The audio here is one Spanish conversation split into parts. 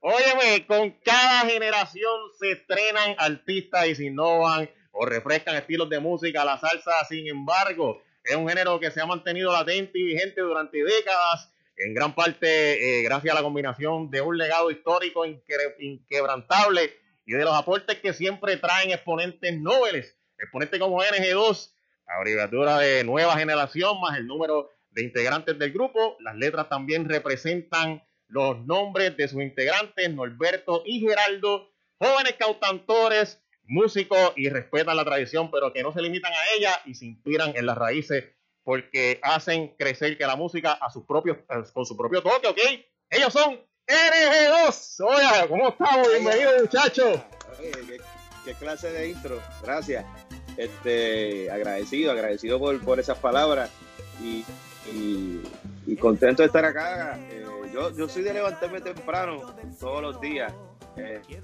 Óyeme, con cada generación se estrenan artistas y se innovan o refrescan estilos de música. La salsa, sin embargo, es un género que se ha mantenido latente y vigente durante décadas, en gran parte eh, gracias a la combinación de un legado histórico inquebrantable y de los aportes que siempre traen exponentes nobles, exponentes como NG2, abreviatura de nueva generación, más el número de integrantes del grupo. Las letras también representan los nombres de sus integrantes, Norberto y Geraldo, jóvenes cautantores, músicos y respetan la tradición, pero que no se limitan a ella y se inspiran en las raíces porque hacen crecer que la música a sus propios, con su propio toque, ¿ok? Ellos son RG2. Oye, ¿cómo estamos? Bienvenidos, muchachos. ¿qué, clase de intro. Gracias. Este, agradecido, agradecido por, por esas palabras y, y, contento de estar acá. Eh, yo, yo soy de levantarme temprano todos los días. Eh, eh,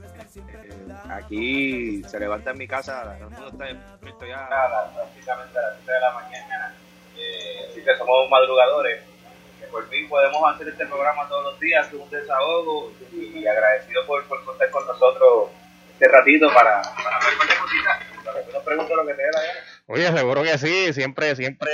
aquí se levanta en mi casa, el mundo está despierto ya prácticamente a las 7 de la mañana. Eh, así que somos madrugadores. Que por fin podemos hacer este programa todos los días, un desahogo y, agradecido por, por, contar con nosotros este ratito para, para ver cualquier cosita. Para que nos pregunte lo que te dé la gana. Oye, seguro que sí, siempre, siempre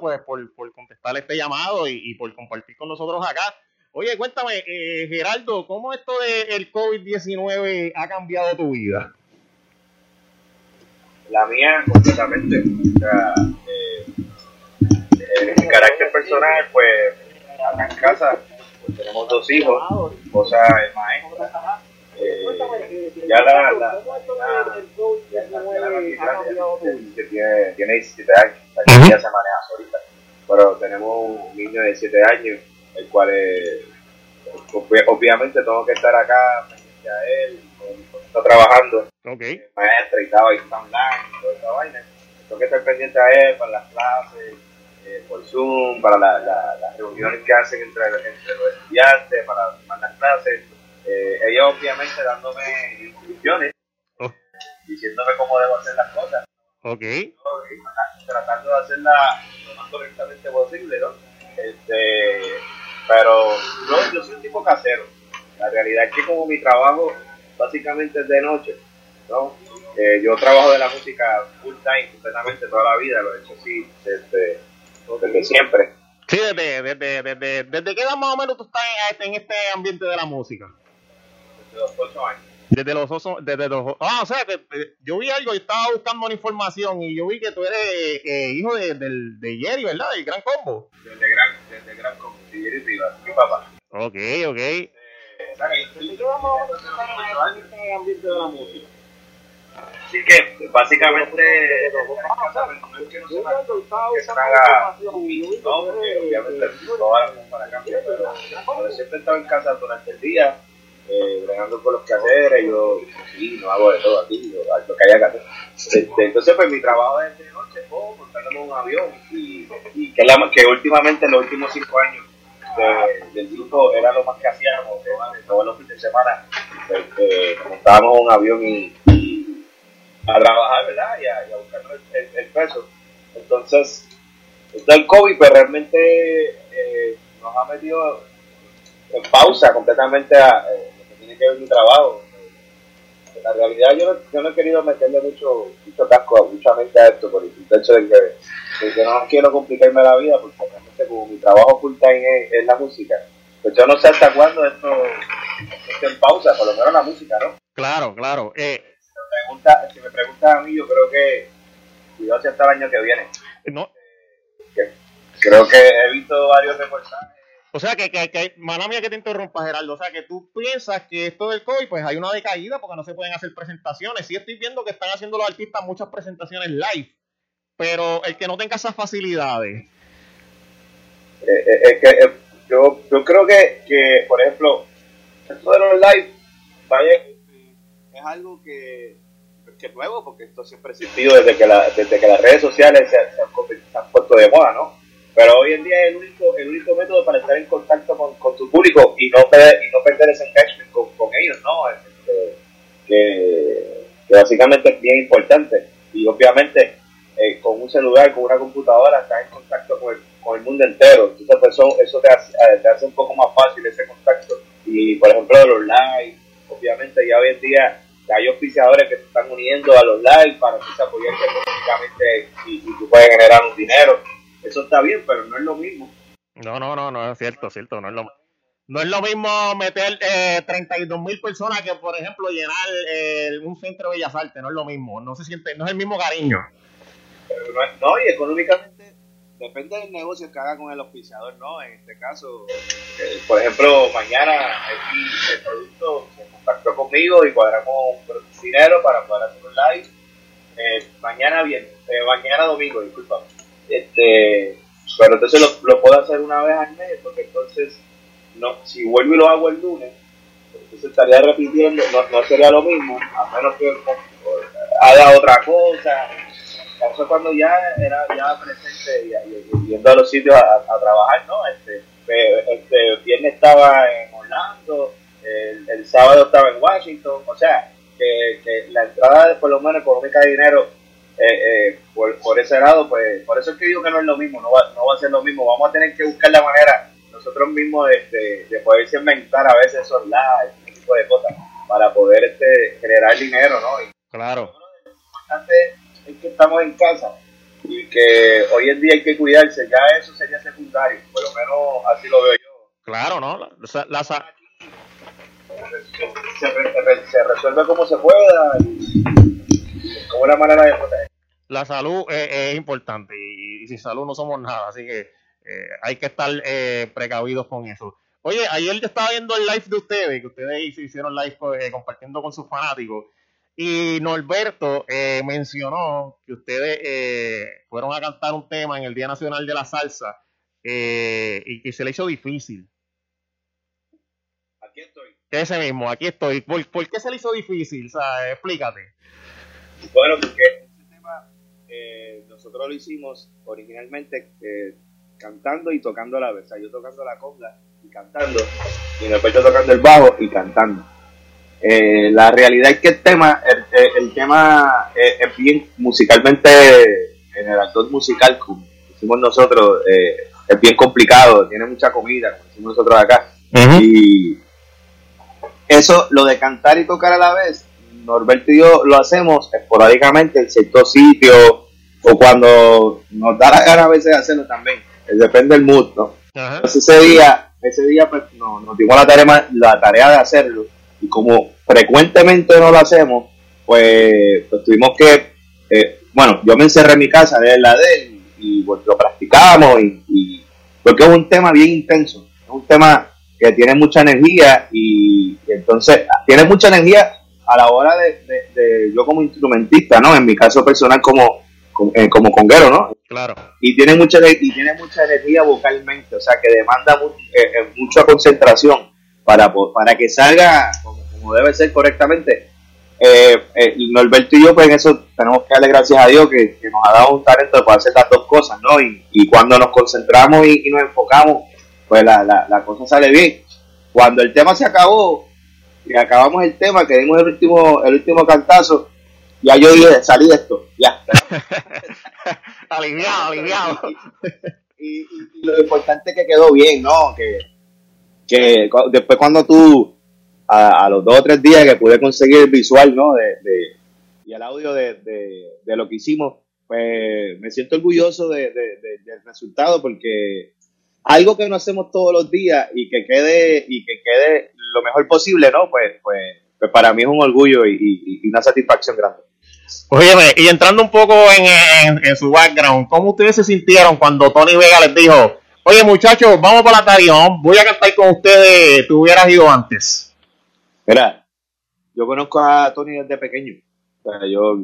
pues, por, por contestar este llamado y, por compartir con nosotros acá. Oye, cuéntame, eh, Geraldo, ¿cómo esto del COVID-19 ha cambiado tu vida? La mía, completamente. O sea, eh, mi carácter personal, pues, acá en casa pues, tenemos dos hijos, cosa es maestra eh, ya la, la, que tiene, tiene 17 años, ya se maneja solita, pero tenemos un niño de 7 años, el cual obviamente tengo que estar acá frente a él, está trabajando, okay. maestra y estaba ahí online, toda esa vaina, tengo que estar pendiente a él para las clases, eh, por Zoom, para la, la, las reuniones que hacen entre, entre los estudiantes, para mandar clases eh, ella obviamente dándome instrucciones, oh. diciéndome cómo debo hacer las cosas. Ok. Tratando de hacerla lo más correctamente posible, ¿no? Este, pero yo, yo soy un tipo casero. La realidad es que como mi trabajo básicamente es de noche, ¿no? Eh, yo trabajo de la música full time, completamente toda la vida, lo he hecho así desde, desde siempre. Sí, desde, desde, desde, desde qué edad más o menos tú estás en este ambiente de la música? Los 8 años. Desde los osos, desde los ah, o sea que eh, yo vi algo y estaba buscando una información y yo vi que tú eres eh, hijo de, del, de Jerry, ¿verdad? Del Gran Combo. Desde Gran, desde Gran Combo, de Jerry Rivas, mi papá. Ok, ok. Eh, vamos a este ambiente de la música? Así que básicamente no es que no se que se haga no, porque obviamente las para cambiar, pero siempre he estado en casa durante el día eh, bregando con los quehaceres, yo sí, no hago de todo aquí, yo, lo que haya que. Este, entonces, pues mi trabajo es de noche, oh, montándome un avión, y, que, últimamente en los últimos cinco años del grupo era lo más que hacíamos, todos los fines de semana eh, montábamos un avión y, a trabajar, ¿verdad? Y a, buscar el, el, peso. Entonces, el COVID, pues realmente eh, nos ha metido en pausa completamente a, eh, que ver mi trabajo. En la realidad yo no, yo no he querido meterle mucho, mucho casco, mucha mente a esto por el hecho de que, de no quiero complicarme la vida porque realmente como mi trabajo full time es, la música, pues yo no sé hasta cuándo esto esté en pausa, por lo menos la música, ¿no? Claro, claro. Eh. Si, me pregunta, si me preguntas a mí, yo creo que cuidado si hasta el año que viene. No. Eh, creo que he visto varios reportajes o sea, que, que, que mala mía que te interrumpa, Gerardo. O sea, que tú piensas que esto del COVID, pues hay una decaída porque no se pueden hacer presentaciones. Sí estoy viendo que están haciendo los artistas muchas presentaciones live, pero el que no tenga esas facilidades. Eh, eh, es que eh, yo, yo creo que, que, por ejemplo, esto de los live, vaya, es algo que, que es nuevo, porque esto siempre ha existido desde que, la, desde que las redes sociales se han puesto de moda, ¿no? Pero hoy en día es el único, el único método para estar en contacto con, con tu público y no, perder, y no perder ese engagement con, con ellos, ¿no? Este, que, que, básicamente es bien importante. Y obviamente eh, con un celular, con una computadora, estás en contacto con el, con el mundo entero. Entonces, pues, eso, eso te, hace, eh, te hace un poco más fácil ese contacto Y por ejemplo, los live, obviamente ya hoy en día hay oficiadores que se están uniendo a los live para que se apoyen económicamente y, y tú puedes generar un dinero. Eso está bien, pero no es lo mismo. No, no, no, no es cierto, cierto, no es lo no es lo mismo meter eh, 32 mil personas que, por ejemplo, llenar eh, un centro de Bellas Artes, no es lo mismo, no se siente, no es el mismo cariño. Pero no, no, y económicamente depende del negocio que haga con el auspiciador, ¿no? En este caso, eh, por ejemplo, mañana aquí el producto se contactó conmigo y cuadramos un dinero para poder hacer un live. Eh, mañana bien, eh, mañana domingo, disculpa. Este, pero entonces lo, lo puedo hacer una vez al mes, porque entonces no, si vuelvo y lo hago el lunes, entonces estaría repitiendo, no, no sería lo mismo, a menos que haga otra cosa. Eso cuando ya era ya presente y, yendo a los sitios a, trabajar, ¿no? Este, este viernes estaba en Orlando, el, sábado estaba en Washington, o sea, que, que la entrada, por lo menos económica de dinero, eh, eh, por, por, ese lado, pues por eso es que digo que no es lo mismo, no va, no va a ser lo mismo, vamos a tener que buscar la manera nosotros mismos de, de, poder inventar a veces esos lives, ese tipo de cosas, para poder este, generar dinero, ¿no? Y claro. Lo importante es que estamos en casa y que hoy en día hay que cuidarse, ya eso sería secundario, por lo menos así lo veo yo. Claro, ¿no? La, la, se, se, resuelve como se pueda y como una manera de proteger. La salud es, es importante y, y sin salud no somos nada, así que eh, hay que estar eh, precavidos con eso. Oye, ayer yo estaba viendo el live de ustedes, que ustedes hicieron live eh, compartiendo con sus fanáticos, y Norberto mencionó que ustedes fueron a cantar un tema en el Día Nacional de la Salsa y que se le hizo difícil. Aquí estoy. Ese mismo, aquí estoy. ¿Por, qué se le hizo difícil? O sea, explícate. Bueno, porque tema nosotros lo hicimos originalmente cantando y tocando a la vez. O sea, yo tocando la conga y cantando, y Norberto tocando el bajo y cantando. Eh, la realidad es que el tema, el, tema es, bien musicalmente, en el actor musical, como decimos nosotros, eh, es bien complicado, tiene mucha comida, como decimos nosotros acá. Y eso, lo de cantar y tocar a la vez, Norberto y yo lo hacemos esporádicamente en ciertos sitios o cuando nos da la gana a veces hacerlo también depende del mood, ¿no? Entonces ese día, ese día pues no, nos dimos la tarea, la tarea de hacerlo y como frecuentemente no lo hacemos, pues, pues tuvimos que, eh, bueno, yo me encerré en mi casa de la de él y pues, lo practicamos y, porque es un tema bien intenso, es un tema que tiene mucha energía y, entonces tiene mucha energía a la hora de, de, yo como instrumentista, ¿no? En mi caso personal como eh, como conguero, ¿no? Claro. Y tiene mucha y tiene mucha energía vocalmente, o sea que demanda eh, eh, mucha concentración para, para que salga como, debe ser correctamente. Eh, Norberto y yo, pues en eso tenemos que darle gracias a Dios que, nos ha dado un talento para hacer las dos cosas, ¿no? Y, y cuando nos concentramos y, nos enfocamos, pues la, la, la cosa sale bien. Cuando el tema se acabó y acabamos el tema, que dimos el último, el último cantazo, ya yo dije, salí de esto, ya. aliviado, aliviado. Y, lo importante es que quedó bien, ¿no? Que, que después cuando tú, a, los dos o tres días que pude conseguir el visual, ¿no? De, y el audio de, de, lo que hicimos, pues me siento orgulloso de, del resultado porque algo que no hacemos todos los días y que quede y que quede lo mejor posible, ¿no? Pues, pues, pues para mí es un orgullo y una satisfacción grande. Oye, y entrando un poco en, su background, ¿cómo ustedes se sintieron cuando Tony Vega les dijo, oye muchachos, vamos para la Tarión, voy a cantar con ustedes, tú hubieras ido antes? Mira, yo conozco a Tony desde pequeño, o sea, yo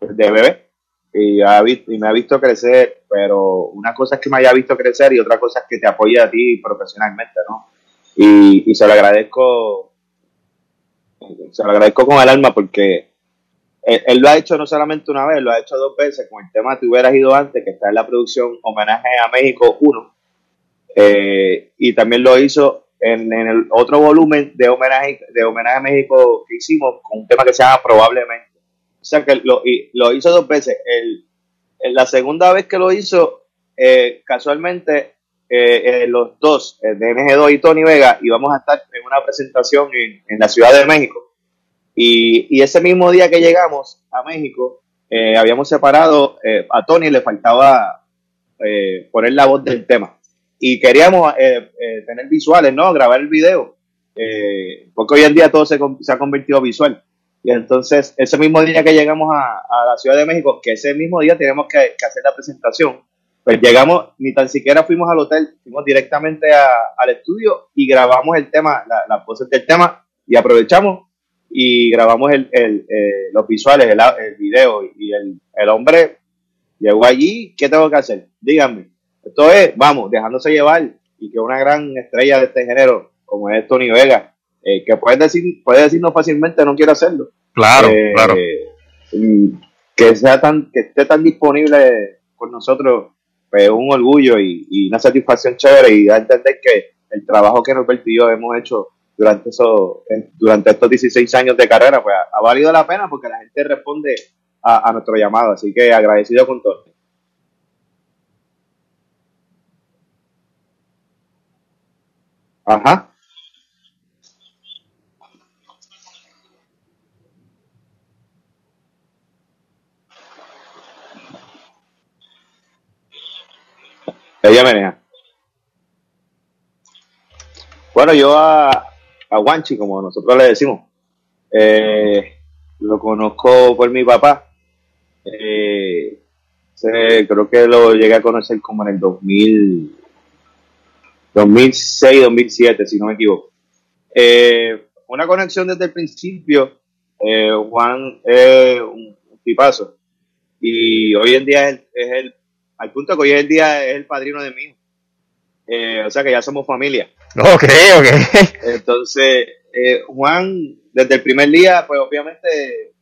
de bebé, y, y me ha visto crecer, pero una cosa es que me haya visto crecer y otra cosa es que te apoye a ti profesionalmente, ¿no? Y, y se lo agradezco, se lo agradezco con el alma porque él, lo ha hecho no solamente una vez, lo ha hecho dos veces con el tema Te hubieras ido antes, que está en la producción Homenaje a México 1. Eh, y también lo hizo en, el otro volumen de homenaje, de homenaje a México que hicimos con un tema que se llama Probablemente. O sea que lo, lo hizo dos veces. El, la segunda vez que lo hizo, eh, casualmente eh, los dos, de NG2 y Tony Vega, íbamos a estar en una presentación en, en la Ciudad de México. Y, y, ese mismo día que llegamos a México, habíamos separado, a Tony le faltaba poner la voz del tema. Y queríamos tener visuales, ¿no? Grabar el video. porque hoy en día todo se, se ha convertido visual. Y entonces, ese mismo día que llegamos a, a la Ciudad de México, que ese mismo día tenemos que, que, hacer la presentación, pues llegamos, ni tan siquiera fuimos al hotel, fuimos directamente a, al estudio y grabamos el tema, las la poses del tema, y aprovechamos y grabamos el, el, eh, los visuales, el, el video, y el, el, hombre llegó allí, ¿qué tengo que hacer? Díganme. Esto es, vamos, dejándose llevar, y que una gran estrella de este género, como es Tony Vega, eh, que puede decir, puede decirnos fácilmente no quiero hacerlo. Claro, eh, claro. Que sea tan, que esté tan disponible con nosotros, pues un orgullo y, una satisfacción chévere y da entender que el trabajo que Norberto y yo hemos hecho durante eso, durante estos 16 años de carrera, pues ha, valido la pena porque la gente responde a, a nuestro llamado, así que agradecido con todo. Ajá. Ella menea. Bueno, yo a, a Wanchi, como nosotros le decimos, eh, lo conozco por mi papá. Eh, creo que lo llegué a conocer como en el 2000, 2006, 2007, si no me equivoco. Eh, una conexión desde el principio. Juan es un, un tipazo. Y hoy en día es es el al punto que hoy en día es el padrino de mí. Eh, o sea que ya somos familia. Ok, ok. Entonces, eh, Juan, desde el primer día, pues obviamente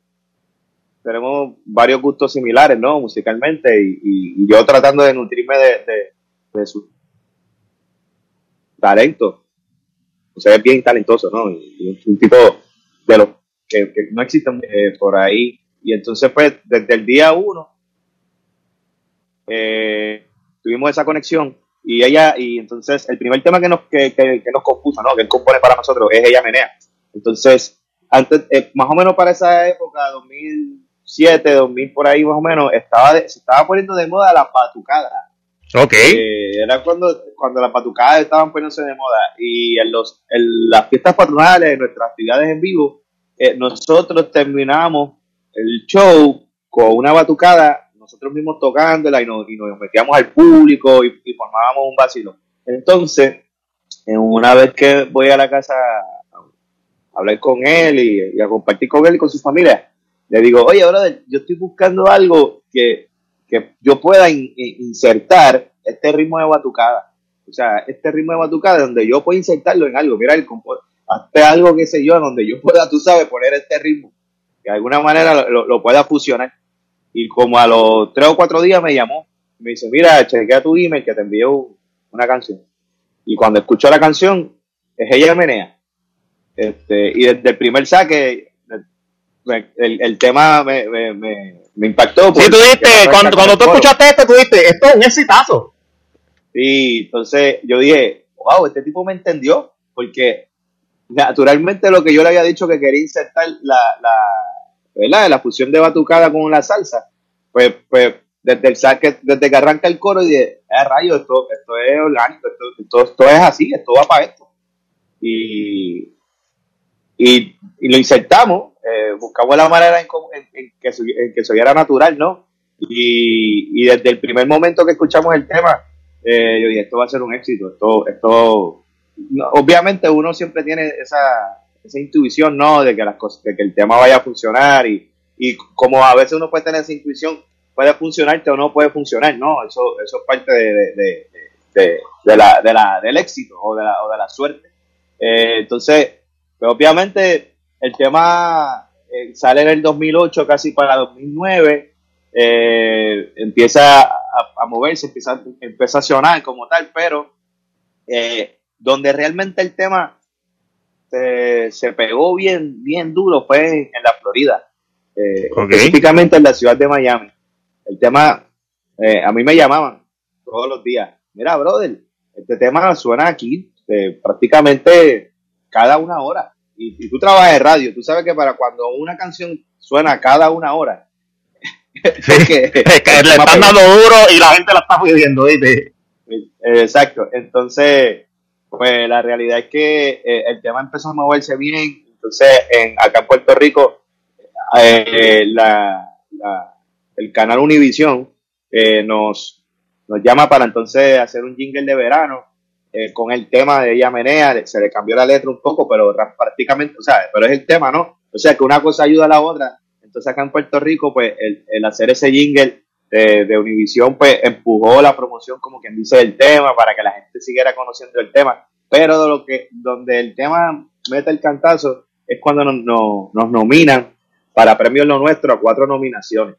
tenemos varios gustos similares, ¿no? Musicalmente, y, y, yo tratando de nutrirme de, de, de, su talento. O sea, es bien talentoso, ¿no? Y, un tipo de los que, que no existen eh, por ahí. Y entonces, pues, desde el día uno, eh, tuvimos esa conexión y ella, y entonces el primer tema que nos, que, que, que nos compuso, ¿no? que él compone para nosotros, es Ella Menea. Entonces, antes, eh, más o menos para esa época, 2007, 2000 por ahí más o menos, estaba de, se estaba poniendo de moda la patucada. Ok. Eh, era cuando, cuando las patucadas estaban poniéndose de moda y en, los, en las fiestas patronales, en nuestras actividades en vivo, eh, nosotros terminamos el show con una batucada nosotros mismos tocándola y nos, y nos metíamos al público y, formábamos un vacilo. Entonces, una vez que voy a la casa a hablar con él y, a compartir con él y con su familia, le digo, oye, brother, yo estoy buscando algo que, que yo pueda in, insertar este ritmo de batucada. O sea, este ritmo de batucada donde yo pueda insertarlo en algo. Mira, el hazte algo, que sé yo, donde yo pueda, tú sabes, poner este ritmo. Que de alguna manera lo pueda fusionar. Y como a los tres o cuatro días me llamó. Me dice, mira, chequea tu email que te envió una canción. Y cuando escuchó la canción, es ella menea. Este, y desde el primer saque, el, el tema me, me, me, me impactó. Sí, tú dijiste, cuando, cuando tú escuchaste esto, tú dijiste, esto es un exitazo. Sí, entonces yo dije, wow, este tipo me entendió, porque naturalmente lo que yo le había dicho que quería insertar la, la, ¿verdad? La fusión de batucada con la salsa, pues, pues desde el saque, desde que arranca el coro y de, eh, rayo, esto, esto es orgánico, esto, esto, esto, es así, esto va para esto. Y, y, y lo insertamos, eh, buscamos la manera en, que, en que se oyera natural, ¿no? Y, y, desde el primer momento que escuchamos el tema, eh, yo dije, esto va a ser un éxito, esto, esto, obviamente uno siempre tiene esa, esa intuición, ¿no? De que las cosas, de que el tema vaya a funcionar y, y como a veces uno puede tener esa intuición, puede funcionarte o no puede funcionar, ¿no? Eso, eso es parte de, de, de, de la, de la, del éxito o de la, o la suerte. Eh, entonces, pues obviamente el tema eh, sale en el 2008, casi para 2009, eh, empieza a, a, moverse, empieza, empieza a sonar como tal, pero eh, donde realmente el tema se, se, pegó bien, bien duro fue en, en la Florida, eh, okay. específicamente en la ciudad de Miami. El tema, eh, a mí me llamaban todos los días, mira, brother, este tema suena aquí eh, prácticamente cada una hora. Y, tú trabajas en radio, tú sabes que para cuando una canción suena cada una hora, es que, le están dando duro y la gente la está pidiendo, ¿viste? Exacto, entonces, pues la realidad es que eh, el tema empezó a moverse bien, entonces en, acá en Puerto Rico, eh, la, el canal Univision eh, nos, nos llama para entonces hacer un jingle de verano eh, con el tema de ella menea, se le cambió la letra un poco, pero prácticamente, o sea, pero es el tema, ¿no? O sea, que una cosa ayuda a la otra. Entonces acá en Puerto Rico, pues el, hacer ese jingle de, de Univision, pues empujó la promoción, como quien dice, del tema, para que la gente siguiera conociendo el tema. Pero de lo que, donde el tema mete el cantazo es cuando nos, nos, nominan para Premios Lo Nuestro a cuatro nominaciones.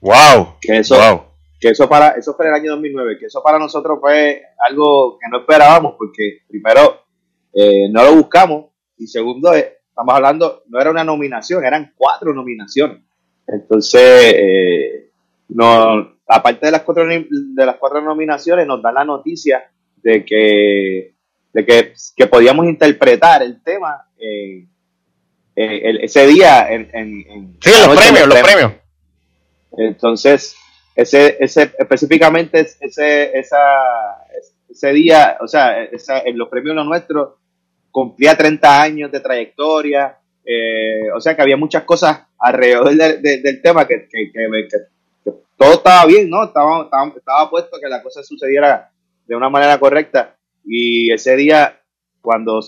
¡Wow! Que eso, wow que eso para eso fue el año 2009, que eso para nosotros fue algo que no esperábamos porque primero eh, no lo buscamos y segundo eh, estamos hablando no era una nominación, eran cuatro nominaciones. Entonces, eh, no, aparte de las cuatro de las cuatro nominaciones nos dan la noticia de que de que, que podíamos interpretar el tema ese día en, en, sí, los premios, los premios. Entonces, ese, ese específicamente ese, esa, ese día, o sea, en los premios lo nuestro cumplía 30 años de trayectoria, eh, o sea que había muchas cosas alrededor del tema que, que, todo estaba bien, ¿no? Estaba, estaba, puesto que la cosa sucediera de una manera correcta y ese día cuando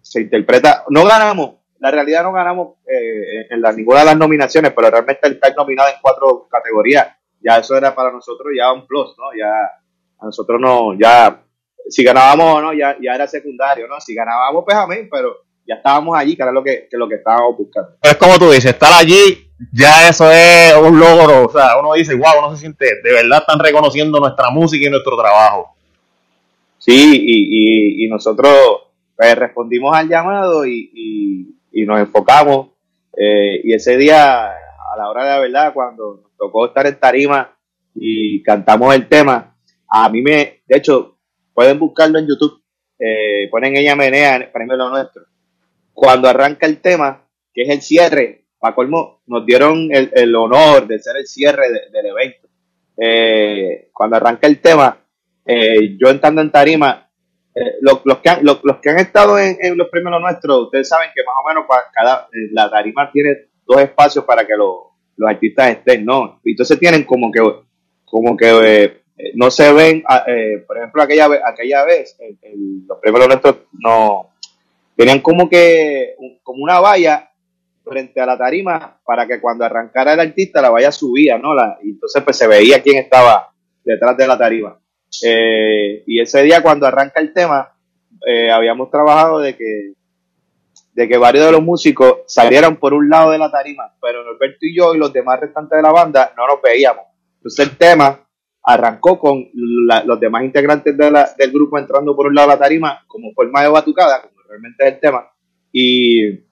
se interpreta, no ganamos, la realidad no ganamos eh, en la, ninguna de las nominaciones, pero realmente el estar nominado en cuatro categorías ya eso era para nosotros ya un plus, ¿no? Ya a nosotros no, ya, si ganábamos o no, ya, ya era secundario, ¿no? Si ganábamos, pues amén, pero ya estábamos allí, que era lo que, que lo que estábamos buscando. Es como tú dices, estar allí, ya eso es un logro, o sea, uno dice, wow, uno se siente, de verdad están reconociendo nuestra música y nuestro trabajo. Sí, y, y, nosotros pues, respondimos al llamado y, y nos enfocamos, eh, y ese día, a la hora de la verdad, cuando tocó estar en tarima y cantamos el tema. A mí me, de hecho, pueden buscarlo en YouTube, eh, ponen ella menea en premio lo nuestro. Cuando arranca el tema, que es el cierre, para colmo, nos dieron el, honor de ser el cierre del evento. Eh, cuando arranca el tema, eh, yo entrando en tarima, los, que han, los, que han estado en, los premios lo nuestro, ustedes saben que más o menos cada, la tarima tiene dos espacios para que lo, los artistas estén, ¿no? Entonces tienen como que, como que eh, no se ven, ah, eh, por ejemplo, aquella, aquella vez, los premios nuestros no, tenían como que, como una valla frente a la tarima para que cuando arrancara el artista la valla subía, ¿no? Y entonces pues se veía quién estaba detrás de la tarima. Eh, y ese día cuando arranca el tema, habíamos trabajado de que de que varios de los músicos salieran por un lado de la tarima, pero Norberto y yo y los demás restantes de la banda no nos veíamos. Entonces el tema arrancó con los demás integrantes del grupo entrando por un lado de la tarima como forma de batucada, como realmente es el tema, y,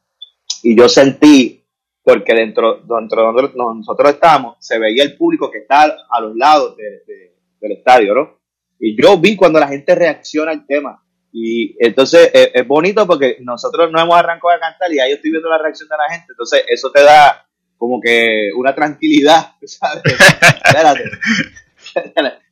yo sentí, porque dentro, dentro donde nosotros estábamos, se veía el público que está a los lados del estadio, ¿no? Y yo vi cuando la gente reacciona al tema, y entonces eh, es, bonito porque nosotros no hemos arrancado a cantar y ahí yo estoy viendo la reacción de la gente. Entonces eso te da como que una tranquilidad, ¿sabes? Espérate.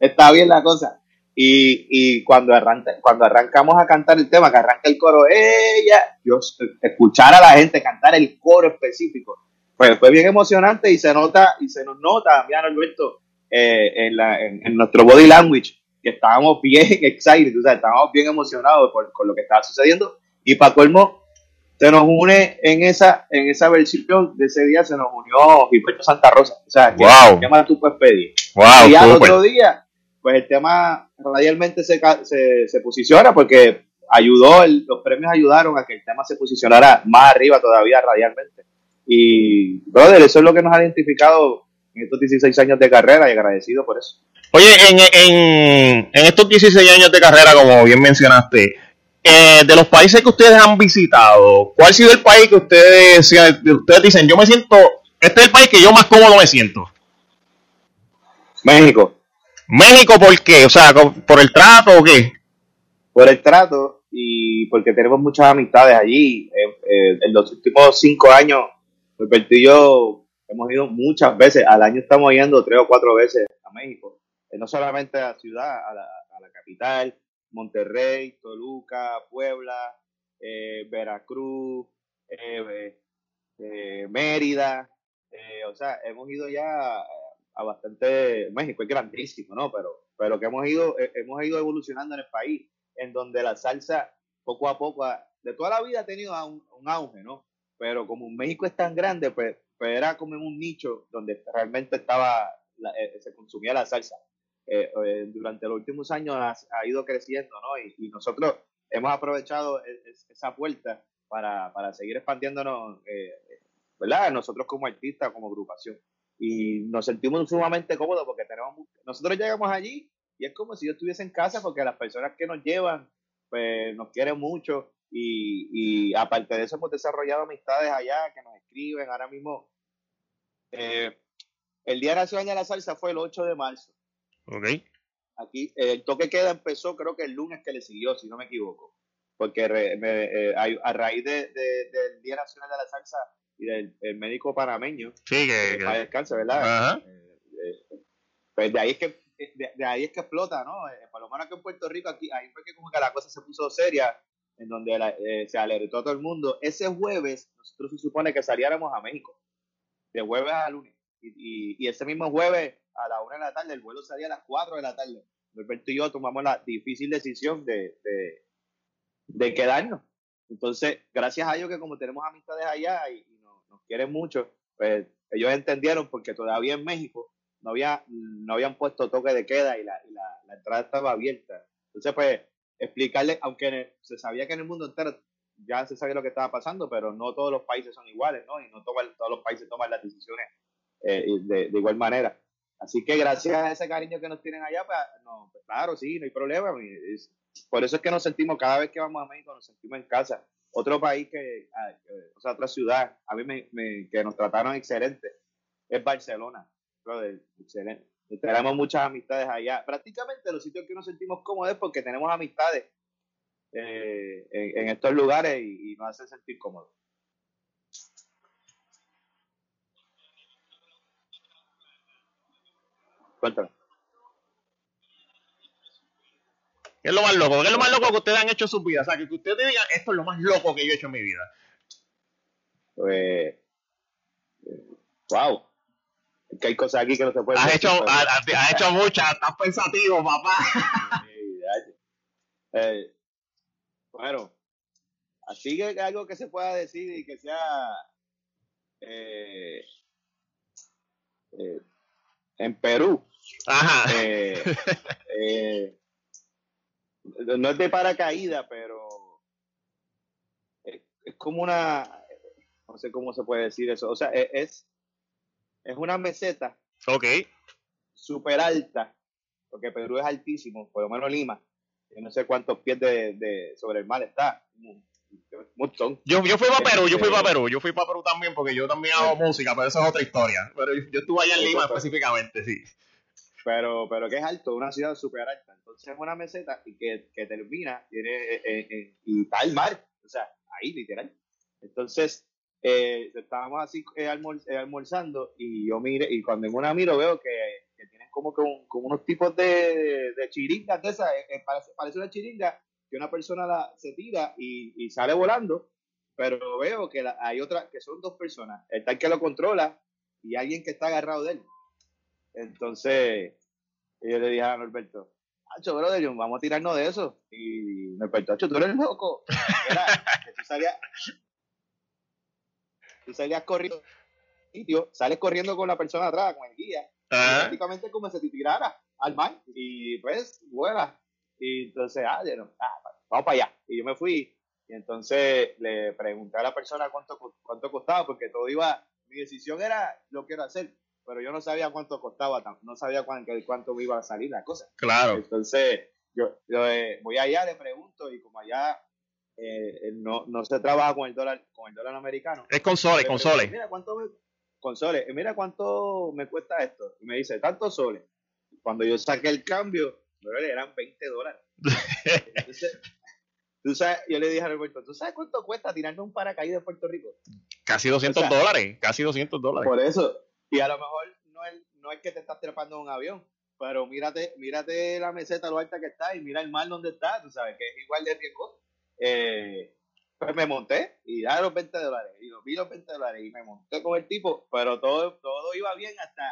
Está bien la cosa. Y, y cuando, arranca, cuando arrancamos a cantar el tema, que arranca el coro, ella, yo escuchar a la gente cantar el coro específico, pues fue bien emocionante y se nota, y se nos nota, mira Alberto, eh, en, la, en nuestro body language, que estábamos bien excited, o sea, estábamos bien emocionados por, con lo que estaba sucediendo. Y para colmo, se nos une en esa, en esa versión de ese día, se nos unió Gilberto Santa Rosa. O sea, ¿qué, más tú puedes pedir? Wow, y al otro día, pues el tema radialmente se, se, se posiciona porque ayudó, los premios ayudaron a que el tema se posicionara más arriba todavía radialmente. Y, brother, eso es lo que nos ha identificado en estos 16 años de carrera y agradecido por eso. Oye, en, en, en estos 16 años de carrera, como bien mencionaste, eh, de los países que ustedes han visitado, ¿cuál ha sido el país que ustedes, ustedes dicen, yo me siento, este es el país que yo más cómodo me siento? México. México, ¿por qué? O sea, ¿por el trato o qué? por el trato y porque tenemos muchas amistades allí. Eh, eh, en los últimos cinco años, Roberto y yo hemos ido muchas veces. Al año estamos yendo tres o cuatro veces a México. Eh, no solamente a la ciudad, a la, a la capital, Monterrey, Toluca, Puebla, Veracruz, Mérida. o sea, hemos ido ya a bastante. México es grandísimo, ¿no? Pero, pero que hemos ido, hemos ido evolucionando en el país en donde la salsa poco a poco, de toda la vida ha tenido un, auge, ¿no? Pero como México es tan grande, pues, pues, era como en un nicho donde realmente estaba, eh, se consumía la salsa. Eh, eh, durante los últimos años ha, ido creciendo, ¿no? Y, nosotros hemos aprovechado e, esa puerta para, para seguir expandiéndonos, ¿verdad? Nosotros como artistas, como agrupación. Y nos sentimos sumamente cómodos porque tenemos, nosotros llegamos allí y es como si yo estuviese en casa porque las personas que nos llevan, pues nos quieren mucho y, y aparte de eso hemos desarrollado amistades allá que nos escriben. Ahora mismo, eh, el Día Nacional de la Salsa fue el 8 de marzo. Ok. Aquí, el toque queda empezó creo que el lunes que le siguió, si no me equivoco. Porque eh, a raíz de, del Día Nacional de la Salsa y del médico panameño, sí, que, que, descanse, ¿verdad? Eh, pues de ahí es que de, ahí es que explota, ¿no? Eh, por lo menos aquí en Puerto Rico, aquí, ahí fue que como que la cosa se puso seria, en donde eh, se alertó a todo el mundo. Ese jueves, nosotros se supone que saliéramos a México, de jueves a lunes. Y, ese mismo jueves, a la una de la tarde, el vuelo salía a las cuatro de la tarde. Roberto y yo tomamos la difícil decisión de, de, quedarnos. Entonces, gracias a ellos que como tenemos amistades allá y, quieren mucho, pues ellos entendieron porque todavía en México no, había, no habían puesto toque de queda y la, la, entrada estaba abierta. Entonces, pues, explicarle, aunque se sabía que en el mundo entero ya se sabía lo que estaba pasando, pero no todos los países son iguales, ¿no? Y no todos los países toman las decisiones eh, de, de, igual manera. Así que gracias a ese cariño que nos tienen allá, pues, no, pues, claro, sí, no hay problema. por eso es que nos sentimos, cada vez que vamos a México, nos sentimos en casa. Otro país que, ah, o sea, otra ciudad, a mí me, que nos trataron excelente, es Barcelona excelente. Tenemos muchas amistades allá. Prácticamente los sitios que nos sentimos cómodos es porque tenemos amistades eh, en, estos lugares y, nos hacen sentir cómodos. Cuéntame. ¿Qué es lo más loco? ¿Qué es lo más loco que ustedes han hecho en sus vidas? O sea, que ustedes digan, esto es lo más loco que yo he hecho en mi vida. Pues, wow que hay cosas aquí que no se pueden has hecho has, hecho muchas estás pensativo papá eh, bueno así que algo que se pueda decir y que sea eh, eh, en Perú Ajá. No es de paracaídas pero es, es como una no sé cómo se puede decir eso o sea es es una meseta. Ok. Súper alta, porque Perú es altísimo, por lo menos Lima. Yo no sé cuántos pies de, sobre el mar está. Mucho. Yo, yo fui para Perú, yo fui para Perú, yo fui para Perú también porque yo también hago música, pero eso es otra historia. Pero yo, estuve allá en Lima específicamente, sí. Pero, pero que es alto, una ciudad súper alta. Entonces es una meseta y que, que termina tiene, eh, eh, eh, y está el mar, o sea, ahí literal. Entonces, eh, estábamos así eh, eh, almorzando y yo mire, y cuando en una miro veo que, tienen como que unos tipos de, de, chiringas de esas, parece, una chiringa que una persona la, se tira y, sale volando, pero veo que hay otra, que son dos personas, el tal que lo controla y alguien que está agarrado de él. Entonces, yo le dije a Norberto, Hacho, brother, vamos a tirarnos de eso. Y Norberto, Hacho, tú eres loco. Era, que tú salías, tú salías corriendo, sitio, sales corriendo con la persona atrás, con el guía, prácticamente como si te tirara al mar, y pues vuela. Y entonces, ah, ah, vamos para allá. Y yo me fui, y entonces le pregunté a la persona cuánto, cuánto costaba, porque todo iba, mi decisión era lo quiero hacer, pero yo no sabía cuánto costaba, no sabía cuánto, cuánto me iba a salir la cosa. Claro. Entonces, yo, yo eh, voy allá, le pregunto, y como allá eh, no, no se trabaja con el dólar con el dólar americano. Es con soles, con soles. Mira cuánto me, con soles. Mira cuánto me cuesta esto. Y me dice, tantos soles. Cuando yo saqué el cambio, eran 20 dólares. Entonces, tú sabes, yo le dije a Roberto, ¿tú sabes cuánto cuesta tirarme un paracaídas de Puerto Rico? Casi 200 O sea, dólares, casi 200 dólares. Por eso. Y a lo mejor no es, no es que te estás trepando en un avión, pero mírate, mírate la meseta lo alta que está y mira el mar donde está, tú sabes, que es igual de riesgoso. Eh, pues me monté y da los 20 dólares y los vi los 20 dólares y me monté con el tipo, pero todo, todo iba bien hasta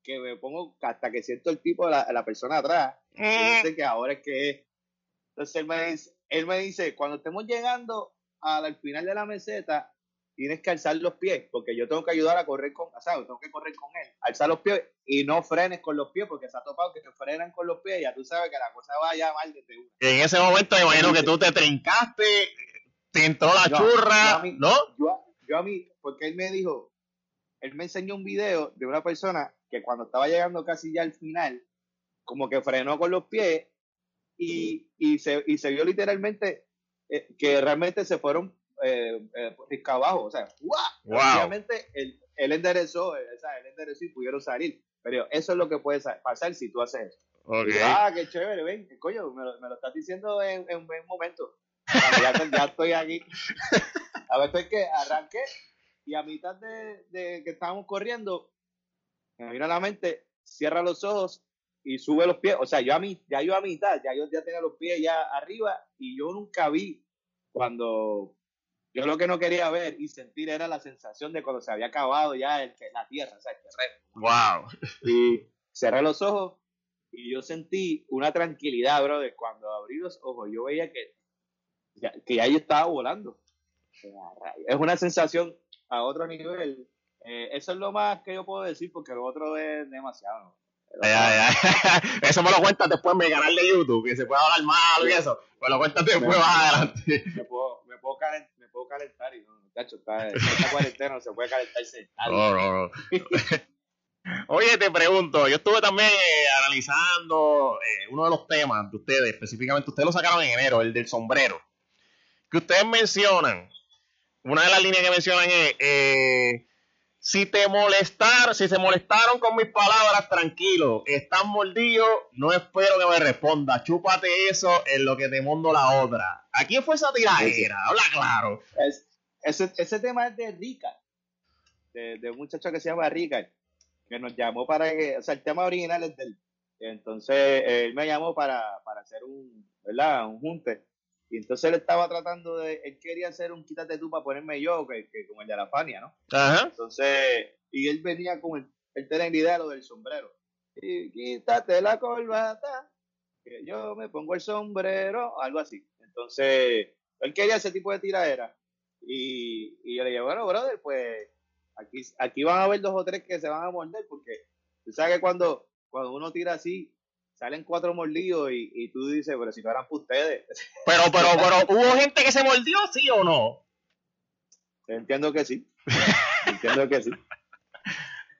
que me pongo, hasta que siento el tipo, la, la persona atrás, dice que ahora es que es. Entonces él me dice, él me dice, cuando estemos llegando al final de la meseta, tienes que alzar los pies, porque yo tengo que ayudar a correr con, o sea, tengo que correr con él, alzar los pies y no frenes con los pies, porque se ha topado que te frenan con los pies, ya tú sabes que la cosa vaya mal desde una. En ese momento me imagino que tú te trincaste, te entró la churra, yo mí- ¿no? Yo, a- yo a mí, porque él me dijo, él me enseñó un video de una persona que cuando estaba llegando casi ya al final, como que frenó con los pies y, y, se, y se vio literalmente eh, que realmente se fueron eh, eh, risca abajo, o sea, ¡guau! Wow. Obviamente él, él enderezó, eh, o sea, él enderezó y pudieron salir, pero eso es lo que puede sa- pasar si tú haces eso. Y ah, qué chévere, ven, coño, me lo, me lo estás diciendo en, en un buen momento. Ya, ya estoy aquí. A ver, estoy que arranqué y a mitad de, de que estábamos corriendo, me vino a la mente, cierra los ojos y sube los pies. O sea, yo a mí, ya yo a mitad, ya yo ya tenía los pies ya arriba y yo nunca vi cuando yo lo que no quería ver y sentir era la sensación de cuando se había acabado ya el, la tierra, o sea, el terreno Wow. y cerré los ojos y yo sentí una tranquilidad, brother. Cuando abrí los ojos, yo veía que ya, que ya yo estaba volando. Es una sensación a otro nivel. Eh, eso es lo más que yo puedo decir porque lo otro es demasiado. ¿No? Ya, ya. Eso me lo cuentas después en mi canal de YouTube, que se puede hablar malo y eso. Me lo cuentas después más adelante. Me puedo, me puedo, calent- me puedo calentar y no, muchacho, está, esta cuarentena no se puede calentarse. no, no. Oye, te pregunto, yo estuve también eh, analizando eh, uno de los temas de ustedes, específicamente ustedes lo sacaron en enero, el del sombrero, que ustedes mencionan, una de las líneas que mencionan es, eh, si te molestar, si se molestaron con mis palabras, tranquilo, están mordidos, no espero que me responda, chúpate eso en lo que te mondo la otra. ¿A quién fue esa tiradera? Habla claro. Es- ese, tema es de Rica, de, de un muchacho que se llama Rica, que nos llamó para que, o sea, el tema original es del, entonces él me llamó para, para hacer un, ¿verdad? Un junte. Y entonces él estaba tratando de, él quería hacer un quítate tú para ponerme yo, que, que como el de la Fania, ¿no? Ajá. Entonces, y él venía con el, él tenía la idea de lo del sombrero. Y quítate la corbata, que yo me pongo el sombrero, algo así. Entonces, él quería ese tipo de tiradera. Y, y yo le dije, bueno, brother, pues aquí, aquí van a haber dos o tres que se van a morder, porque tú sabes que cuando, cuando uno tira así, salen cuatro mordidos y, y tú dices, pero si no eran para ustedes. Pero, pero, pero, ¿hubo gente que se mordió, sí o no? Entiendo que sí. Entiendo que sí.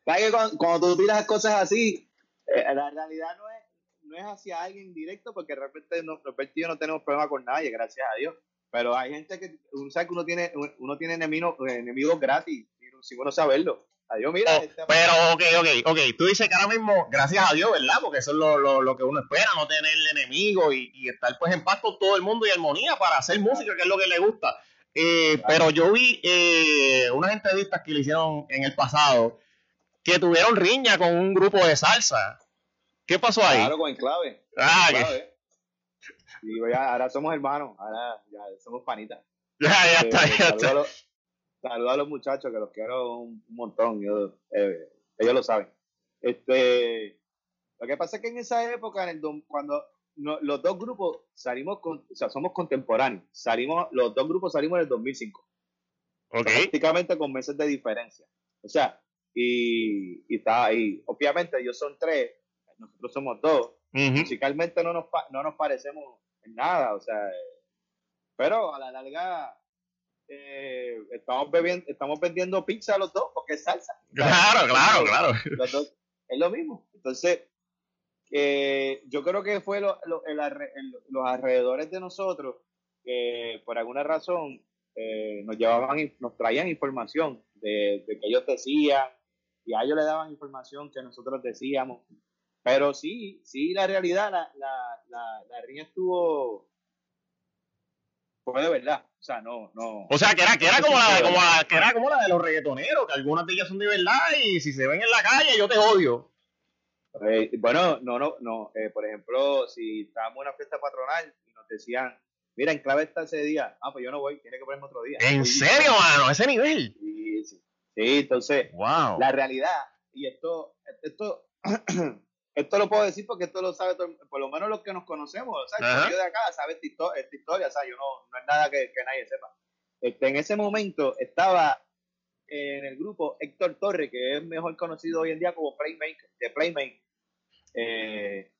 ¿Sabes que cuando, cuando tú tiras cosas así, eh, la realidad no es, no es hacia alguien directo, porque realmente no, y yo no tenemos problema con nadie, gracias a Dios. Pero hay gente que, uno sabe que uno tiene, uno tiene enemigos, enemigos gratis, sin uno saberlo. Adiós, mira. Oh, este- pero, ok, ok, ok. Tú dices que ahora mismo, gracias a Dios, ¿verdad? Porque eso es lo, lo, lo que uno espera, no tener enemigo y, y estar pues en paz con todo el mundo y armonía para hacer música, que es lo que le gusta. Eh, pero yo vi eh, unas entrevistas que le hicieron en el pasado que tuvieron riña con un grupo de salsa. ¿Qué pasó ahí? Claro, con enclave. Ah, Enclave. Y ya, ahora somos hermanos, ahora ya somos panitas. ya, ya Eh, está, ya está. Saludo a los muchachos que los quiero un, montón. yo, eh, ellos lo saben. Este, lo que pasa es que en esa época, en el dom- cuando no- los dos grupos salimos, con, o sea, somos contemporáneos. Salimos, los dos grupos salimos en el 2005, Ok. prácticamente con meses de diferencia. O sea, y, y está ahí. Obviamente ellos son tres, nosotros somos dos. Musicalmente no nos, no nos parecemos en nada, o sea, pero a la larga eh, estamos bebiendo, estamos vendiendo pizza los dos porque es salsa. Claro, claro, claro. Los dos es lo mismo. Entonces, eh, yo creo que fue lo- lo- el alre- el- los alrededores de nosotros que por alguna razón eh, nos llevaban, nos traían información de, de que ellos decían y a ellos le daban información que nosotros decíamos. Pero sí, sí, la realidad, la, la, la, la riña estuvo. Fue de verdad. O sea, no, no. O sea, que era, que era como la, como la, que era como la de los reggaetoneros, que algunas de ellas son de verdad y si se ven en la calle yo te odio. Eh, bueno, no, no, no. Eh, por ejemplo, si estábamos en una fiesta patronal y nos decían, mira, en clave está ese día, ah, pues yo no voy, tiene que ponerme otro día. ¿En serio, mano? ¿A ese nivel? Sí, sí. Sí, entonces, Wow. la realidad, y esto, esto, esto lo puedo decir porque esto lo sabe todo, por lo menos los que nos conocemos, o sea, corillo de acá sabe esta, histo- esta historia, o sea, yo no, no es nada que, que nadie sepa. Este, en ese momento estaba en el grupo Héctor Torre, que es mejor conocido hoy en día como Playmaker, de Playmate. Eh,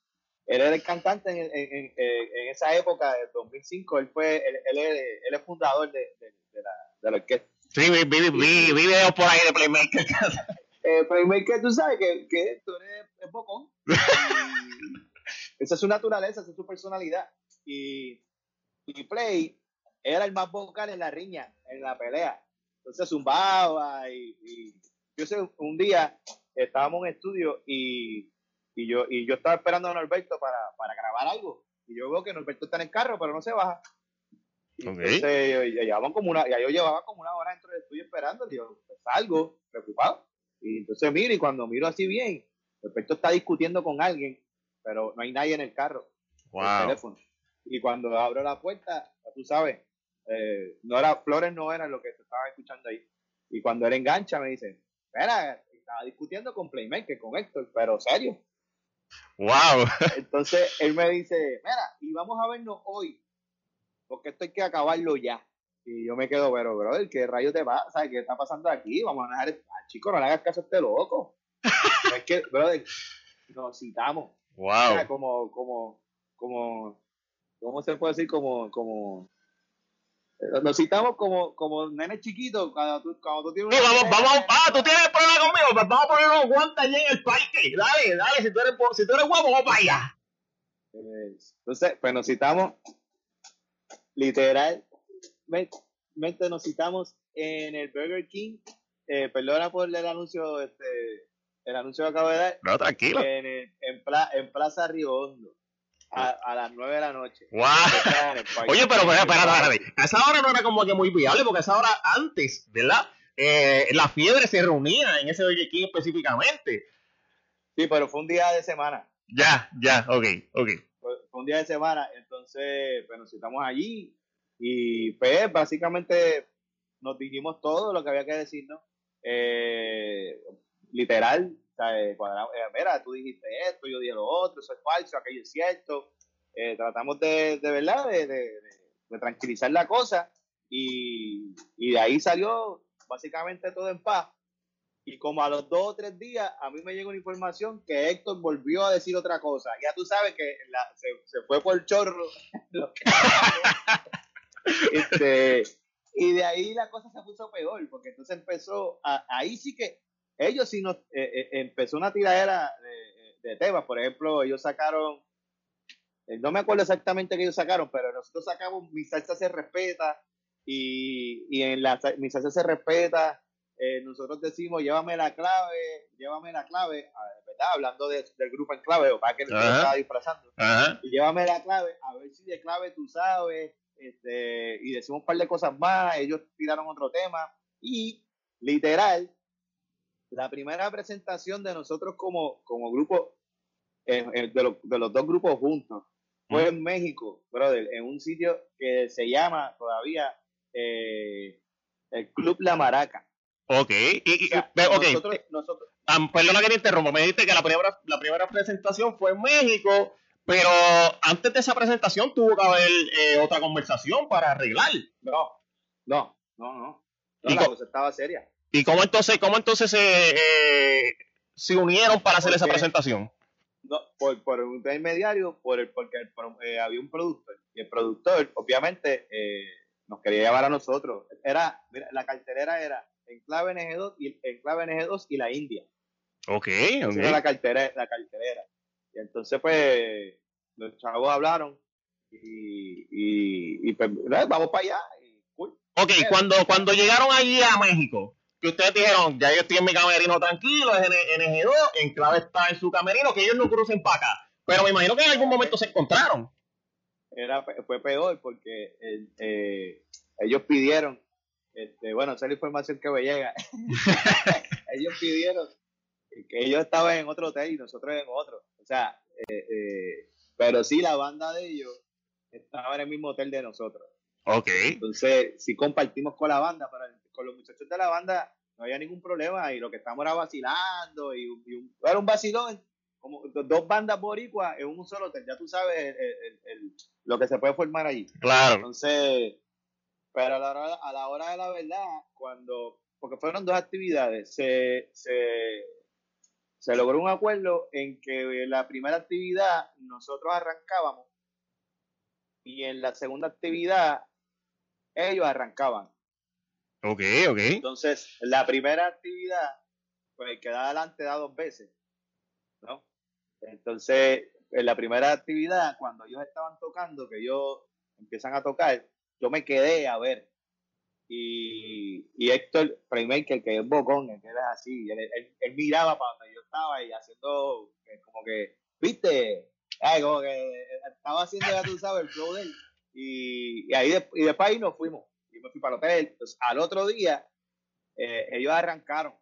él era el cantante en, en, en- en esa época, de 2005, él fue, él, él es, él es fundador de, de, de la, de la orquesta. Sí, vi, vi, vi, vi videos por ahí de Playmaker. Eh, Playmaker, tú sabes que, que tú eres es bocón. Esa es su naturaleza, esa es su personalidad. Y, y Play era el más vocal en la riña, en la pelea. Entonces zumbaba y, y yo sé, un día estábamos en estudio y, y yo y yo estaba esperando a Norberto para, para grabar algo. Y yo veo que Norberto está en el carro, pero no se baja. Y Ok. Entonces yo, como una, ya yo llevaba como una hora dentro del estudio esperando, yo pues, salgo preocupado. Y entonces miro y cuando miro así bien, Norberto está discutiendo con alguien, pero no hay nadie en el carro el teléfono. Y cuando abro la puerta, ya tú sabes, eh, no era, Flores no era lo que se estaba escuchando ahí. Y cuando él engancha, me dice, espera, estaba discutiendo con Playmaker, con Héctor, pero serio. Wow. Entonces él me dice, mira, y vamos a vernos hoy, porque esto hay que acabarlo ya. Y yo me quedo, pero, brother, ¿qué rayo te va? ¿Sabes qué está pasando aquí? Vamos a dejar, ah, chico, no le hagas caso a este loco. Es que, brother, nos citamos. Wow. como, como, como, ¿cómo se puede decir? Como, como, eh, nos citamos como, como nenes chiquitos cuando tú, cuando tú tienes Sí, vamos, vamos, ah, tú tienes problema conmigo, pues vamos a poner unos guantes allí en el parque. Dale, dale, si tú eres, si tú eres guapo, vamos para allá. Eh, Entonces, pues nos citamos, literalmente nos citamos en el Burger King, eh, perdona por el anuncio, este, el anuncio que acabo de dar, No, tranquilo. en, el- en, Pla- en Plaza Río Hondo, a, a las 9 de la noche. Wow. Oye, pero espérate, espérate. A esa hora no era como que muy viable, porque a esa hora antes, ¿verdad? Eh, la fiebre se reunía en ese Burger King específicamente. Sí, pero fue un día de semana. Ya, ya, ok, ok. fue fue un día de semana, entonces pues nos citamos allí y pues básicamente nos dijimos todo lo que había que decirnos, eh, literal, eh, cuadramos, eh, mira, tú dijiste esto, yo dije lo otro, eso es falso, aquello es cierto, Eh, tratamos de, de verdad, de, de- tranquilizar la cosa y, y de ahí salió básicamente todo en paz. Y como a los dos o tres días, a mí me llegó una información que Héctor volvió a decir otra cosa. Ya tú sabes que se, se fue por chorro. este, y de ahí la cosa se puso peor, porque entonces empezó, a- ahí sí que ellos sí nos, eh, eh, empezó una tiradera de, de temas. Por ejemplo, ellos sacaron, eh, no me acuerdo exactamente qué ellos sacaron, pero nosotros sacamos Mi Salsa se respeta y, y en la Mi Salsa se respeta eh, nosotros decimos, llévame la clave, llévame la clave, ¿verdad? Hablando de- del grupo en clave, o para que lo estaba disfrazando. Ajá. Y llévame la clave, a ver si de clave tú sabes, este, y decimos un par de cosas más, ellos tiraron otro tema, y literal, la primera presentación de nosotros como, como grupo, eh, eh, de, los- de los dos grupos juntos, fue en México, brother, en un sitio que se llama todavía eh, el Club La Maraca. Ok, y, y- O sea, nosotros, nosotros, perdona que te interrumpa, me dijiste que la primera, la primera presentación fue en México, pero antes de esa presentación tuvo que haber eh, otra conversación para arreglar. no, no, no, no. No, ¿Y la co- cosa estaba seria. ¿Y cómo entonces, cómo entonces se, eh, se unieron para hacer esa presentación? No, por, por un intermediario, por el, porque el eh, había un productor. Y el productor, obviamente, eh, nos quería llevar a nosotros. Era, mira, la cartelera era Enclave NG2 y, Enclave NG2 y la India. Ok, Esa era la cartelera, la cartelera. Y entonces, pues, los chavos hablaron y, y, y pues, vamos para allá. Y. Ok, cuando, cuando llegaron allí a México, que ustedes dijeron, ya yo estoy en mi camerino tranquilo, es NG2, en clave está en su camerino, que ellos no crucen para acá. Pero me imagino que en algún momento se encontraron. Era, fue peor porque eh, ellos pidieron, este, bueno, esa es la información que me llega. ellos pidieron que ellos estaban en otro hotel y nosotros en otro. O sea, eh, eh, pero sí, la banda de ellos estaba en el mismo hotel de nosotros. Ok. Entonces, sí compartimos con la banda, pero con los muchachos de la banda no había ningún problema y lo que estábamos era vacilando y, era un vacilón, como dos bandas boricuas en un solo hotel, ya tú sabes lo que se puede formar ahí. Claro. Entonces, pero a la hora, a la hora de la verdad, cuando, porque fueron dos actividades, se, se, se logró un acuerdo en que la primera actividad nosotros arrancábamos y en la segunda actividad ellos arrancaban. Ok, ok. Entonces, la primera actividad, pues el que da adelante da dos veces, ¿no? Entonces, en la primera actividad, cuando ellos estaban tocando, que ellos empiezan a tocar, yo me quedé a ver y, y Héctor Playmaker, que es bocón, que era así, él, miraba para donde yo estaba y haciendo eh, como que, viste, Ay, como que estaba haciendo, ya tú sabes, el flow de él. Y, y ahí y después ahí nos fuimos. Y me fui para el hotel. Entonces, al otro día, eh, ellos arrancaron.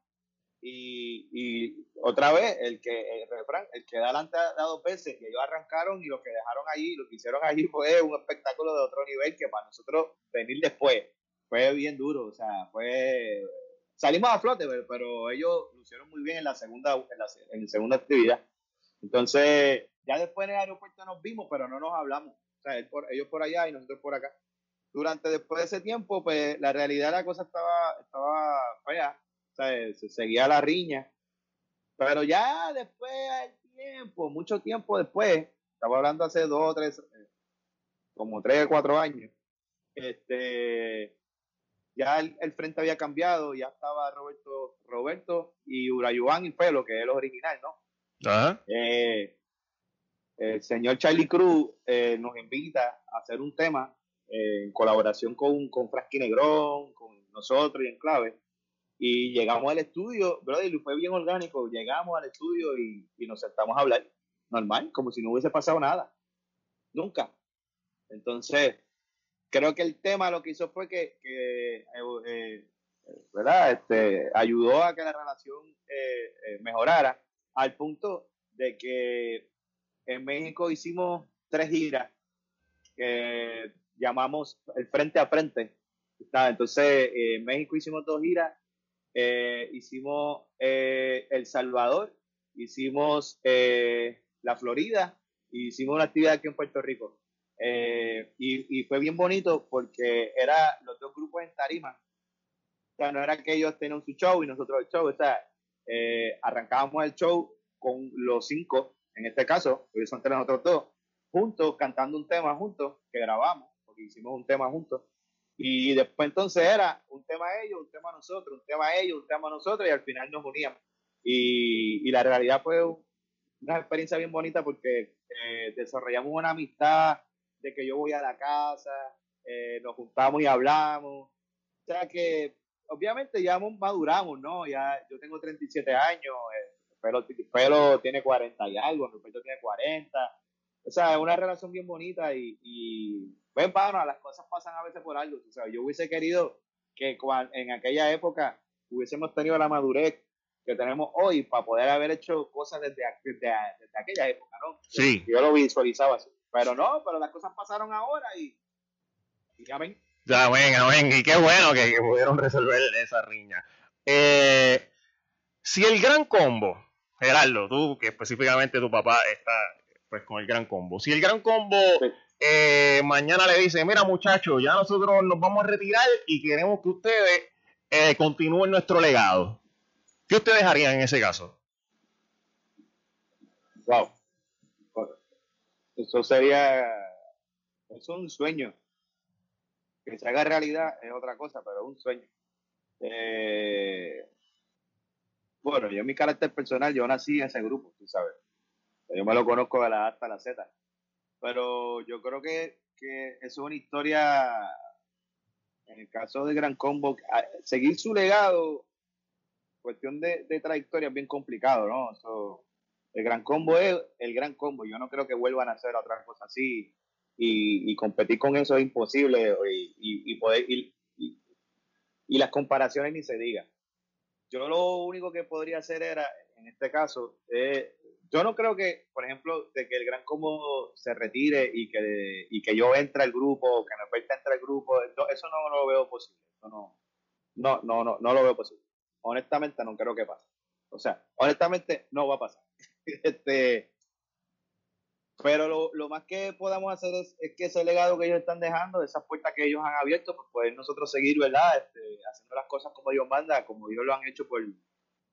Y, y, otra vez, el que, el refrán, el que da adelante da dos veces, y ellos arrancaron y lo que dejaron allí, lo que hicieron allí fue un espectáculo de otro nivel que para nosotros venir después fue bien duro, o sea, fue salimos a flote, pero, ellos lo hicieron muy bien en la segunda en la, segunda actividad. Entonces, ya después en el aeropuerto nos vimos, pero no nos hablamos. O sea, ellos por allá y nosotros por acá. Durante después de ese tiempo, pues la realidad la cosa estaba, estaba fea. O sea, se seguía la riña. Pero ya después del tiempo, mucho tiempo después, estaba hablando hace dos o tres, como tres o cuatro años, este, ya el, frente había cambiado, ya estaba Roberto, Roberto y Urayuan y Pelo, que es el original, ¿no? Ajá. Eh, el señor Charlie Cruz eh, nos invita a hacer un tema eh, en colaboración con, con Negrón, con nosotros y en clave. Y llegamos al estudio, brother, y fue bien orgánico. Llegamos al estudio y, y nos sentamos a hablar normal, como si no hubiese pasado nada. Nunca. Entonces, creo que el tema lo que hizo fue que, eh, eh, ¿verdad? Este, ayudó a que la relación eh, mejorara al punto de que en México hicimos tres giras que llamamos el frente a frente. Entonces, en México hicimos dos giras, hicimos El Salvador, hicimos la Florida y hicimos una actividad aquí en Puerto Rico. Eh, y, y, fue bien bonito porque era los dos grupos en tarima. O sea, no era que ellos tenían su show y nosotros el show. O sea, eh, arrancábamos el show con los cinco, en este caso, ellos son tres nosotros dos, juntos, cantando un tema juntos, que grabamos, porque hicimos un tema juntos. Y después entonces era un tema a ellos, un tema a nosotros, un tema a ellos, un tema a nosotros, y al final nos uníamos. Y, y la realidad fue una experiencia bien bonita porque eh, desarrollamos una amistad de que yo voy a la casa, eh, nos juntamos y hablamos. O sea que obviamente ya maduramos, ¿no? Ya yo tengo 37 años, el eh, pelo, tiene 40 y algo, Ruperto tiene 40. O sea, es una relación bien bonita y, y ven, las cosas pasan a veces por algo. O sea, yo hubiese querido que en aquella época hubiésemos tenido la madurez que tenemos hoy para poder haber hecho cosas desde, desde, aquella época, ¿no? Sí. Yo lo visualizaba así. Pero no, pero las cosas pasaron ahora y, y amén. Amén, amén. Y qué bueno que, pudieron resolver esa riña. Eh, si el gran combo, Gerardo, tú que específicamente tu papá está pues con el gran combo, si el gran combo eh, mañana le dice, mira muchachos, ya nosotros nos vamos a retirar y queremos que ustedes eh, continúen nuestro legado, ¿qué ustedes harían en ese caso? Wow. Eso sería, es un sueño. Que se haga realidad es otra cosa, pero es un sueño. Eh, bueno, yo mi carácter personal, yo nací en ese grupo, tú sabes. Yo me lo conozco de la A hasta la Z. Pero yo creo que, que eso es una historia, en el caso de Gran Combo, seguir su legado cuestión de, de trayectoria es bien complicado, ¿no? El gran combo es el gran combo. Yo no creo que vuelvan a hacer otra cosa así y, competir con eso es imposible y, las comparaciones ni se digan. Yo lo único que podría hacer era, en este caso, yo no creo que, por ejemplo, de que el gran combo se retire y que, y que yo entre al grupo, que me entre al grupo, eso no lo veo posible. Eso no, no, no, no, no lo veo posible. Honestamente, no creo que pase. O sea, honestamente, no va a pasar. este, pero lo, lo, más que podamos hacer es, es, que ese legado que ellos están dejando, esas puertas que ellos han abierto, pues poder nosotros seguir, ¿verdad? Este, haciendo las cosas como Dios manda, como ellos lo han hecho por,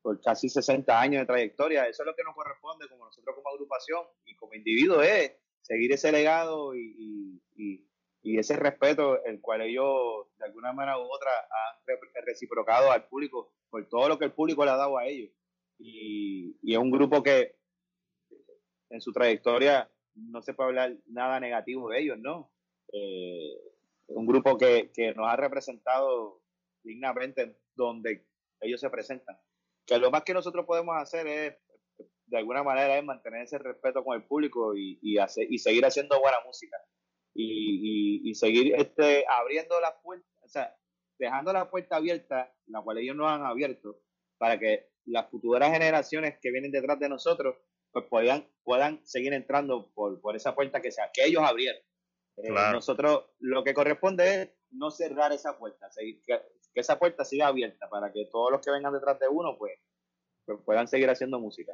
por casi 60 años de trayectoria. Eso es lo que nos corresponde como nosotros como agrupación y como individuo, es seguir ese legado y, y, y, ese respeto el cual ellos de alguna manera u otra han reciprocado al público por todo lo que el público le ha dado a ellos. Y, y es un grupo que en su trayectoria no se puede hablar nada negativo de ellos, ¿no? Eh, un grupo que, que, nos ha representado dignamente donde ellos se presentan. Que lo más que nosotros podemos hacer es, de alguna manera, es mantener ese respeto con el público y, y, hacer, y seguir haciendo buena música. Y, y, seguir este, abriendo las puertas, o sea, dejando la puerta abierta, la cual ellos nos han abierto, para que las futuras generaciones que vienen detrás de nosotros pues puedan, puedan seguir entrando por, por esa puerta que, sea, que ellos abrieron. Eh, nosotros lo que corresponde es no cerrar esa puerta, que, que, esa puerta siga abierta para que todos los que vengan detrás de uno pues, pues puedan seguir haciendo música.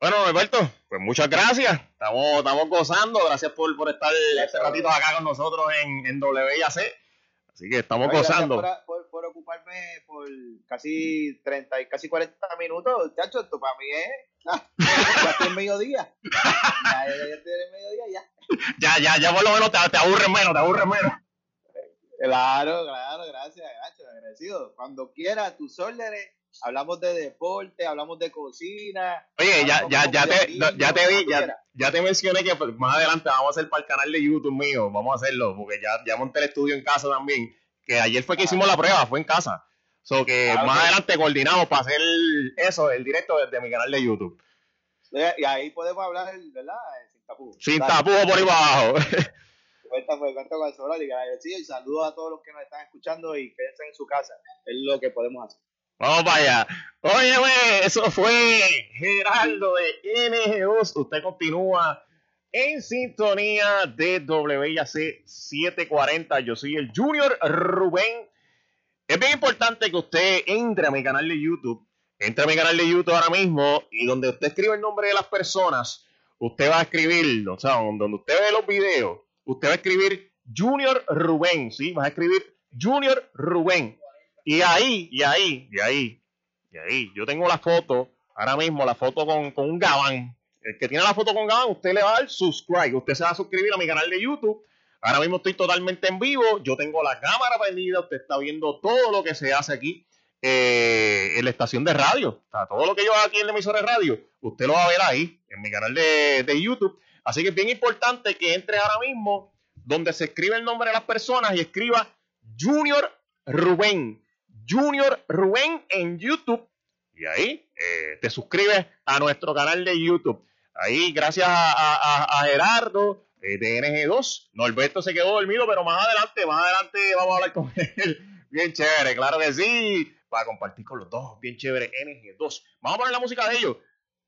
Bueno, Alberto, pues muchas gracias. Estamos, estamos gozando. Gracias por, por estar este ratito acá con nosotros en, en WIAC. Así que estamos gozando. Por, por, ocuparme por casi 30 y casi 40 minutos, chacho, esto para mí es. Ah, ya estoy en mediodía. Ya, ya, ya estoy en mediodía, ya. Ya, ya, ya por lo menos te, te aburres menos, te aburres menos. Claro, claro, gracias, gacho, agradecido. Cuando quieras, tus órdenes, hablamos de deporte, hablamos de cocina. Oye, ya, ya, ya te, ya te vi, ya, ya, te mencioné que pues, más adelante vamos a hacer para el canal de YouTube mío, vamos a hacerlo, porque ya, ya monté el estudio en casa también, que ayer fue que hicimos la prueba, fue en casa. So que ah, más adelante coordinamos para hacer eso, el directo desde mi canal de YouTube. Y ahí podemos hablar, ¿verdad? Sin tapujos. Sin tapujos por ahí abajo. Cuenta, pues, cuenta con el solar y, y saludos a todos los que nos están escuchando y quédense en su casa. Es lo que podemos hacer. Vamos para allá. Oye, eso fue Geraldo de NG2. Usted continúa en sintonía de WIAC 740. Yo soy el Junior Rubén. Es bien importante que usted entre a mi canal de YouTube. Entre a mi canal de YouTube ahora mismo y donde usted escribe el nombre de las personas, usted va a escribir, o sea, donde usted ve los videos, usted va a escribir Junior Rubén, ¿sí? Va a escribir Junior Rubén. Y ahí, y ahí, y ahí, y ahí, yo tengo la foto, ahora mismo la foto con, con un gabán. El que tiene la foto con gabán, usted le va a dar subscribe, usted se va a suscribir a mi canal de YouTube. Ahora mismo estoy totalmente en vivo, yo tengo la cámara prendida, usted está viendo todo lo que se hace aquí eh, en la estación de radio. O todo lo que yo hago aquí en la emisora de radio, usted lo va a ver ahí, en mi canal de, de YouTube. Así que es bien importante que entre ahora mismo donde se escribe el nombre de las personas y escriba Junior Rubén. Junior Rubén en YouTube. Y ahí eh, te suscribes a nuestro canal de YouTube. Ahí, gracias a, Gerardo eh, de NG2. Norberto se quedó dormido, pero más adelante, más adelante vamos a hablar con él. Bien chévere, claro que sí. Para compartir con los dos. Bien chévere, NG2. Vamos a poner la música de ellos.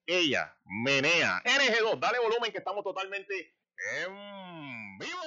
Ella, Menea, NG2. Dale volumen que estamos totalmente en vivo.